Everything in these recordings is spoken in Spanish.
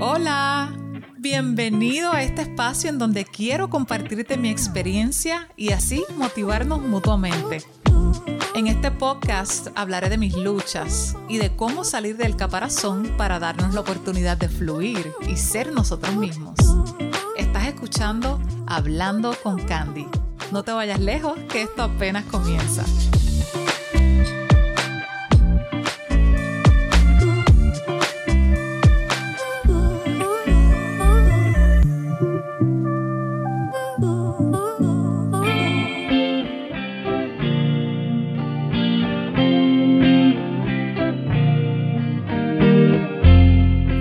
Hola, bienvenido a este espacio en donde quiero compartirte mi experiencia y así motivarnos mutuamente. En este podcast hablaré de mis luchas y de cómo salir del caparazón para darnos la oportunidad de fluir y ser nosotros mismos. Estás escuchando Hablando con Candy. No te vayas lejos, que esto apenas comienza.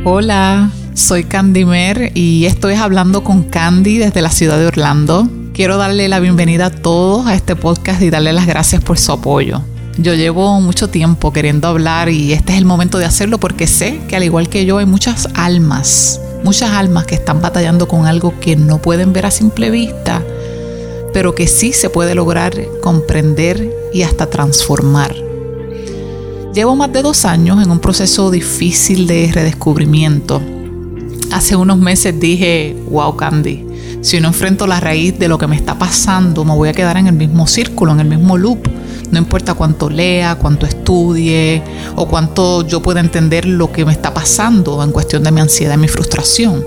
Hola, soy Candy Mer y estoy hablando con Candy desde la ciudad de Orlando. Quiero darle la bienvenida a todos a este podcast y darle las gracias por su apoyo. Yo llevo mucho tiempo queriendo hablar y este es el momento de hacerlo porque sé que al igual que yo hay muchas almas, muchas almas que están batallando con algo que no pueden ver a simple vista, pero que sí se puede lograr comprender y hasta transformar. Llevo más de dos años en un proceso difícil de redescubrimiento. Hace unos meses dije, wow Candy, si no enfrento la raíz de lo que me está pasando, me voy a quedar en el mismo círculo, en el mismo loop. No importa cuánto lea, cuánto estudie o cuánto yo pueda entender lo que me está pasando en cuestión de mi ansiedad y mi frustración.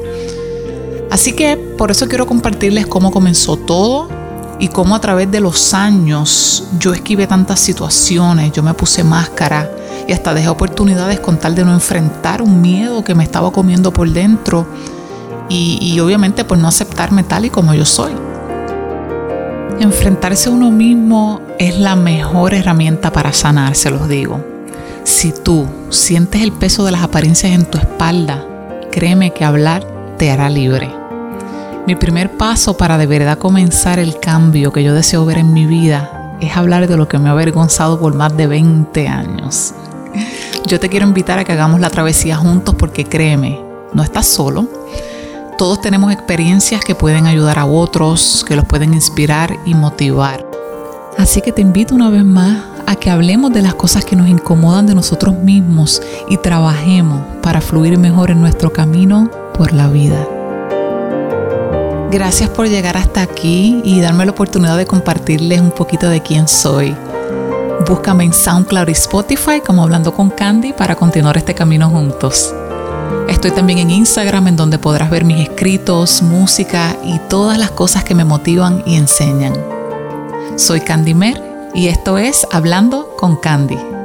Así que por eso quiero compartirles cómo comenzó todo y cómo a través de los años yo esquivé tantas situaciones, yo me puse máscara y hasta dejé oportunidades con tal de no enfrentar un miedo que me estaba comiendo por dentro y, y obviamente por no aceptarme tal y como yo soy. Enfrentarse a uno mismo es la mejor herramienta para sanar, se los digo. Si tú sientes el peso de las apariencias en tu espalda, créeme que hablar te hará libre. Mi primer paso para de verdad comenzar el cambio que yo deseo ver en mi vida es hablar de lo que me ha avergonzado por más de 20 años. Yo te quiero invitar a que hagamos la travesía juntos porque créeme, no estás solo. Todos tenemos experiencias que pueden ayudar a otros, que los pueden inspirar y motivar. Así que te invito una vez más a que hablemos de las cosas que nos incomodan de nosotros mismos y trabajemos para fluir mejor en nuestro camino por la vida. Gracias por llegar hasta aquí y darme la oportunidad de compartirles un poquito de quién soy. Búscame en SoundCloud y Spotify como Hablando con Candy para continuar este camino juntos. Estoy también en Instagram en donde podrás ver mis escritos, música y todas las cosas que me motivan y enseñan. Soy Candy Mer y esto es Hablando con Candy.